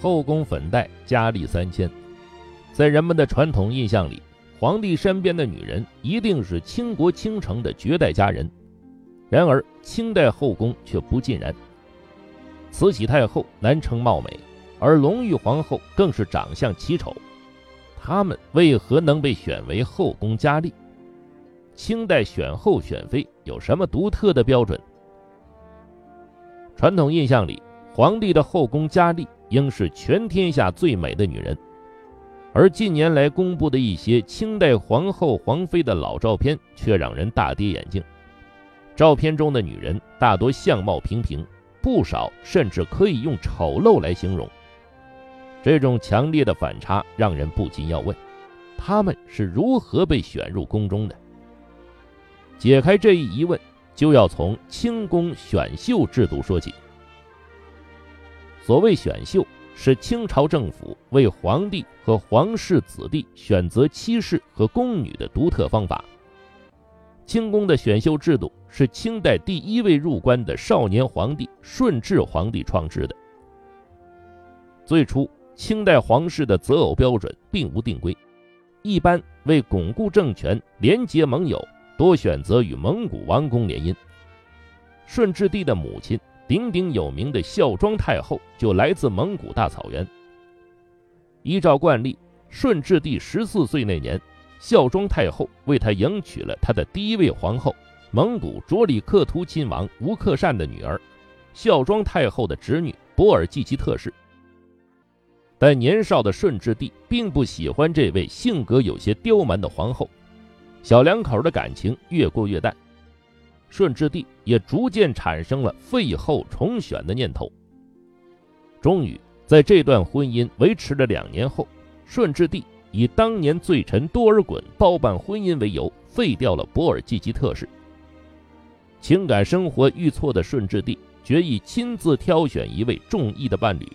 后宫粉黛，佳丽三千。在人们的传统印象里，皇帝身边的女人一定是倾国倾城的绝代佳人。然而，清代后宫却不尽然。慈禧太后难称貌美，而隆裕皇后更是长相奇丑。她们为何能被选为后宫佳丽？清代选后选妃有什么独特的标准？传统印象里，皇帝的后宫佳丽应是全天下最美的女人，而近年来公布的一些清代皇后、皇妃的老照片却让人大跌眼镜。照片中的女人大多相貌平平，不少甚至可以用丑陋来形容。这种强烈的反差让人不禁要问：她们是如何被选入宫中的？解开这一疑问，就要从清宫选秀制度说起。所谓选秀，是清朝政府为皇帝和皇室子弟选择妻室和宫女的独特方法。清宫的选秀制度是清代第一位入关的少年皇帝顺治皇帝创制的。最初，清代皇室的择偶标准并无定规，一般为巩固政权、联结盟友，多选择与蒙古王公联姻。顺治帝的母亲鼎鼎有名的孝庄太后就来自蒙古大草原。依照惯例，顺治帝十四岁那年。孝庄太后为他迎娶了他的第一位皇后，蒙古卓里克图亲王吴克善的女儿，孝庄太后的侄女博尔济吉特氏。但年少的顺治帝并不喜欢这位性格有些刁蛮的皇后，小两口的感情越过越淡，顺治帝也逐渐产生了废后重选的念头。终于，在这段婚姻维持了两年后，顺治帝。以当年罪臣多尔衮包办婚姻为由，废掉了博尔济吉特氏。情感生活遇挫的顺治帝决意亲自挑选一位中意的伴侣，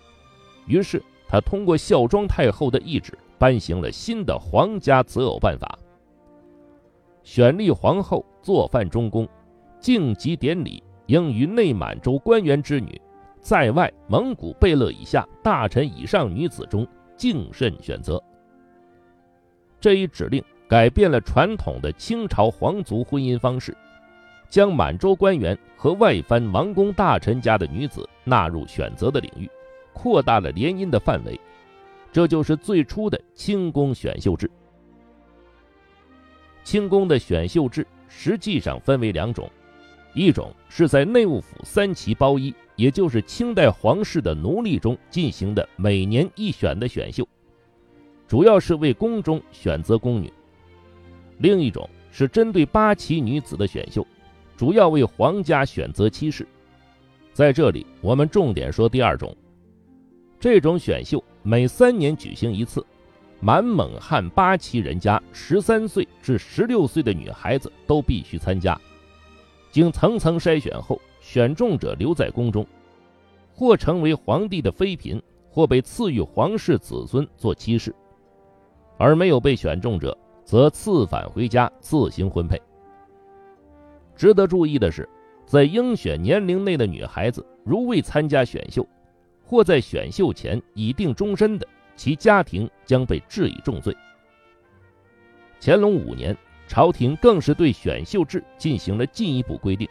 于是他通过孝庄太后的懿旨，颁行了新的皇家择偶办法：选立皇后做饭中宫，晋级典礼应于内满洲官员之女，在外蒙古贝勒以下大臣以上女子中敬慎选择。这一指令改变了传统的清朝皇族婚姻方式，将满洲官员和外藩王公大臣家的女子纳入选择的领域，扩大了联姻的范围。这就是最初的清宫选秀制。清宫的选秀制实际上分为两种，一种是在内务府三旗包衣，也就是清代皇室的奴隶中进行的每年一选的选秀。主要是为宫中选择宫女，另一种是针对八旗女子的选秀，主要为皇家选择妻室。在这里，我们重点说第二种。这种选秀每三年举行一次，满蒙汉八旗人家十三岁至十六岁的女孩子都必须参加。经层层筛选后，选中者留在宫中，或成为皇帝的妃嫔，或被赐予皇室子孙做妻室。而没有被选中者，则赐返回家自行婚配。值得注意的是，在应选年龄内的女孩子，如未参加选秀，或在选秀前已定终身的，其家庭将被治以重罪。乾隆五年，朝廷更是对选秀制进行了进一步规定，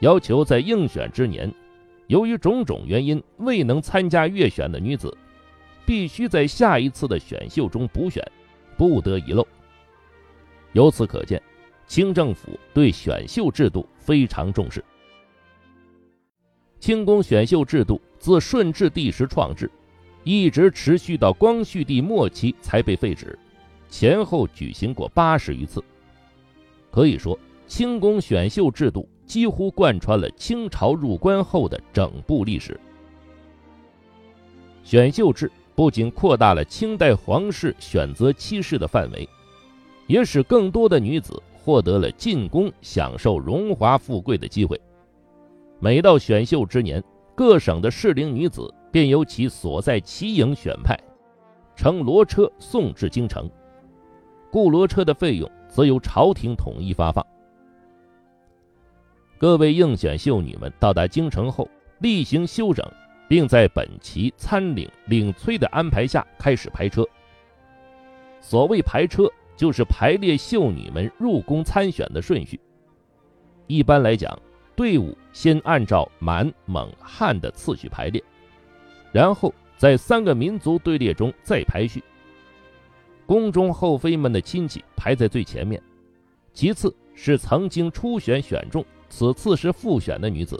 要求在应选之年，由于种种原因未能参加阅选的女子。必须在下一次的选秀中补选，不得遗漏。由此可见，清政府对选秀制度非常重视。清宫选秀制度自顺治帝时创制，一直持续到光绪帝末期才被废止，前后举行过八十余次。可以说，清宫选秀制度几乎贯穿了清朝入关后的整部历史。选秀制。不仅扩大了清代皇室选择妻室的范围，也使更多的女子获得了进宫享受荣华富贵的机会。每到选秀之年，各省的适龄女子便由其所在旗营选派，乘骡车送至京城，雇骡车的费用则由朝廷统一发放。各位应选秀女们到达京城后，例行休整。并在本旗参领领崔的安排下开始排车。所谓排车，就是排列秀女们入宫参选的顺序。一般来讲，队伍先按照满、蒙、汉的次序排列，然后在三个民族队列中再排序。宫中后妃们的亲戚排在最前面，其次是曾经初选选中，此次是复选的女子，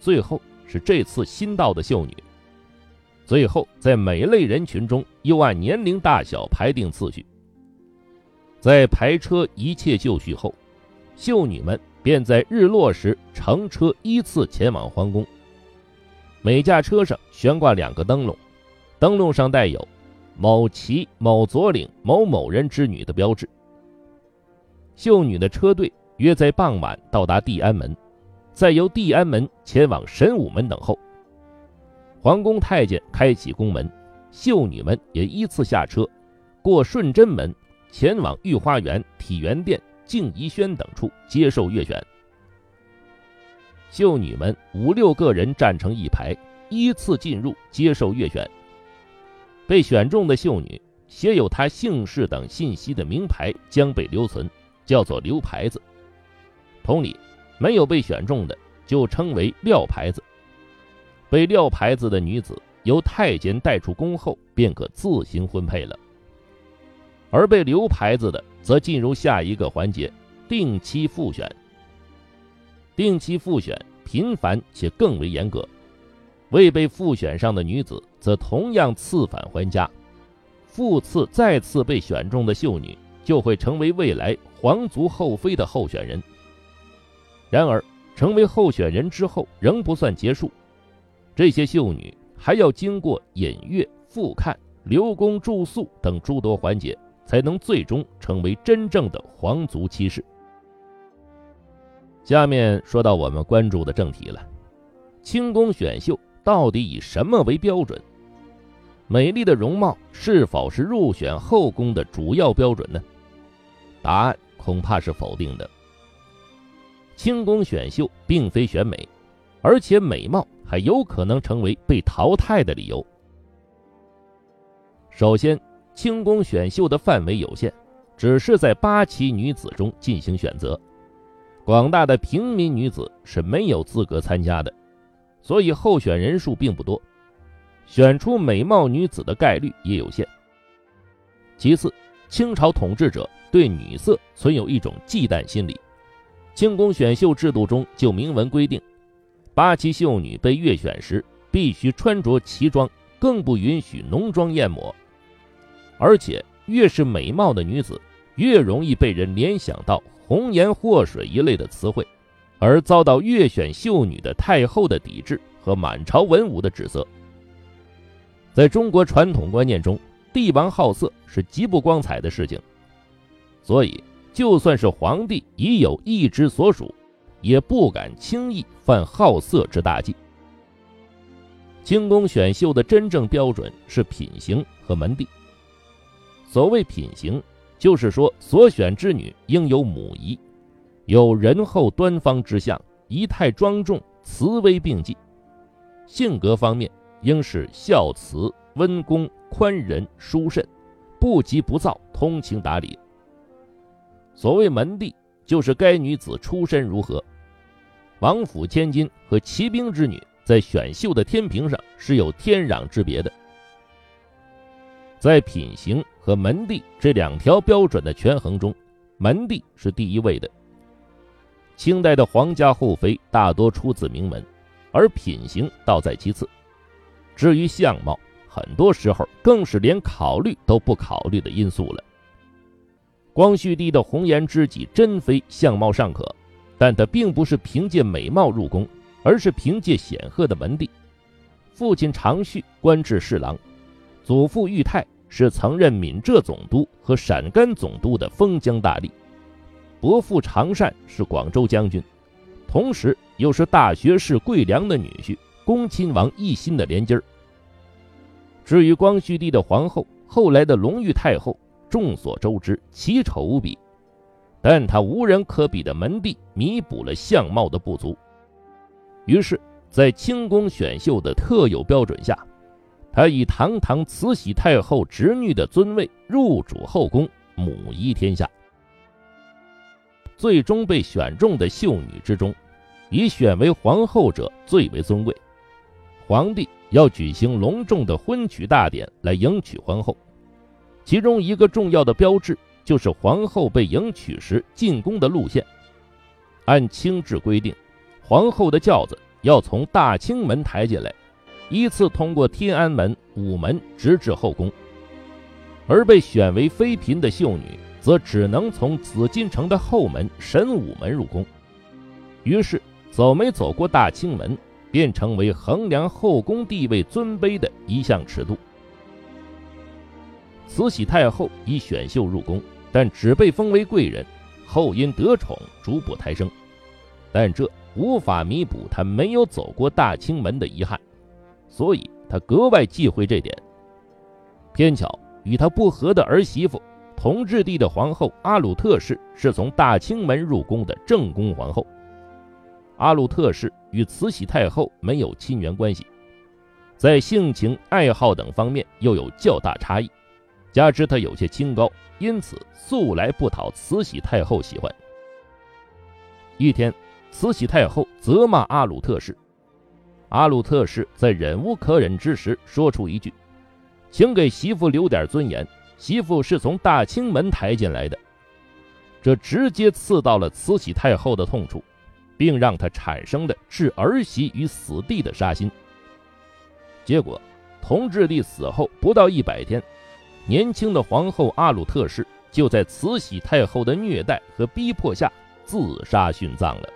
最后是这次新到的秀女。最后在每类人群中又按年龄大小排定次序。在排车一切就绪后，秀女们便在日落时乘车依次前往皇宫。每架车上悬挂两个灯笼，灯笼上带有。某旗某左领某某人之女的标志。秀女的车队约在傍晚到达地安门，再由地安门前往神武门等候。皇宫太监开启宫门，秀女们也依次下车，过顺贞门，前往御花园、体元殿、静怡轩等处接受阅选。秀女们五六个人站成一排，依次进入接受阅选。被选中的秀女写有她姓氏等信息的名牌将被留存，叫做留牌子。同理，没有被选中的就称为撂牌子。被撂牌子的女子由太监带出宫后，便可自行婚配了。而被留牌子的，则进入下一个环节——定期复选。定期复选频繁且更为严格。未被复选上的女子，则同样次返还家；复次再次被选中的秀女，就会成为未来皇族后妃的候选人。然而，成为候选人之后，仍不算结束，这些秀女还要经过引阅、复看、留宫住宿等诸多环节，才能最终成为真正的皇族妻室。下面说到我们关注的正题了：清宫选秀。到底以什么为标准？美丽的容貌是否是入选后宫的主要标准呢？答案恐怕是否定的。清宫选秀并非选美，而且美貌还有可能成为被淘汰的理由。首先，清宫选秀的范围有限，只是在八旗女子中进行选择，广大的平民女子是没有资格参加的。所以候选人数并不多，选出美貌女子的概率也有限。其次，清朝统治者对女色存有一种忌惮心理，清宫选秀制度中就明文规定，八旗秀女被阅选时必须穿着旗装，更不允许浓妆艳抹。而且，越是美貌的女子，越容易被人联想到红颜祸水一类的词汇。而遭到越选秀女的太后的抵制和满朝文武的指责。在中国传统观念中，帝王好色是极不光彩的事情，所以就算是皇帝已有一之所属，也不敢轻易犯好色之大忌。清宫选秀的真正标准是品行和门第。所谓品行，就是说所选之女应有母仪。有仁厚端方之相，仪态庄重，慈威并济。性格方面，应是孝慈、温恭、宽仁、淑慎，不急不躁，通情达理。所谓门第，就是该女子出身如何。王府千金和骑兵之女，在选秀的天平上是有天壤之别的。在品行和门第这两条标准的权衡中，门第是第一位的。清代的皇家后妃大多出自名门，而品行倒在其次。至于相貌，很多时候更是连考虑都不考虑的因素了。光绪帝的红颜知己珍妃相貌尚可，但她并不是凭借美貌入宫，而是凭借显赫的门第。父亲常旭官至侍郎，祖父裕泰是曾任闽浙总督和陕甘总督的封疆大吏。伯父常善是广州将军，同时又是大学士桂良的女婿，恭亲王奕欣的连襟儿。至于光绪帝的皇后，后来的隆裕太后，众所周知，奇丑无比，但她无人可比的门第弥补了相貌的不足。于是，在清宫选秀的特有标准下，她以堂堂慈禧太后侄女的尊位入主后宫，母仪天下。最终被选中的秀女之中，以选为皇后者最为尊贵。皇帝要举行隆重的婚娶大典来迎娶皇后，其中一个重要的标志就是皇后被迎娶时进宫的路线。按清制规定，皇后的轿子要从大清门抬进来，依次通过天安门、午门，直至后宫。而被选为妃嫔的秀女。则只能从紫禁城的后门神武门入宫，于是走没走过大清门，便成为衡量后宫地位尊卑的一项尺度。慈禧太后以选秀入宫，但只被封为贵人，后因得宠逐步抬升，但这无法弥补她没有走过大清门的遗憾，所以她格外忌讳这点。偏巧与她不和的儿媳妇。同治帝的皇后阿鲁特氏是从大清门入宫的正宫皇后。阿鲁特氏与慈禧太后没有亲缘关系，在性情、爱好等方面又有较大差异，加之她有些清高，因此素来不讨慈禧太后喜欢。一天，慈禧太后责骂阿鲁特氏，阿鲁特氏在忍无可忍之时说出一句：“请给媳妇留点尊严。”媳妇是从大清门抬进来的，这直接刺到了慈禧太后的痛处，并让他产生了置儿媳于死地的杀心。结果，同治帝死后不到一百天，年轻的皇后阿鲁特氏就在慈禧太后的虐待和逼迫下自杀殉葬了。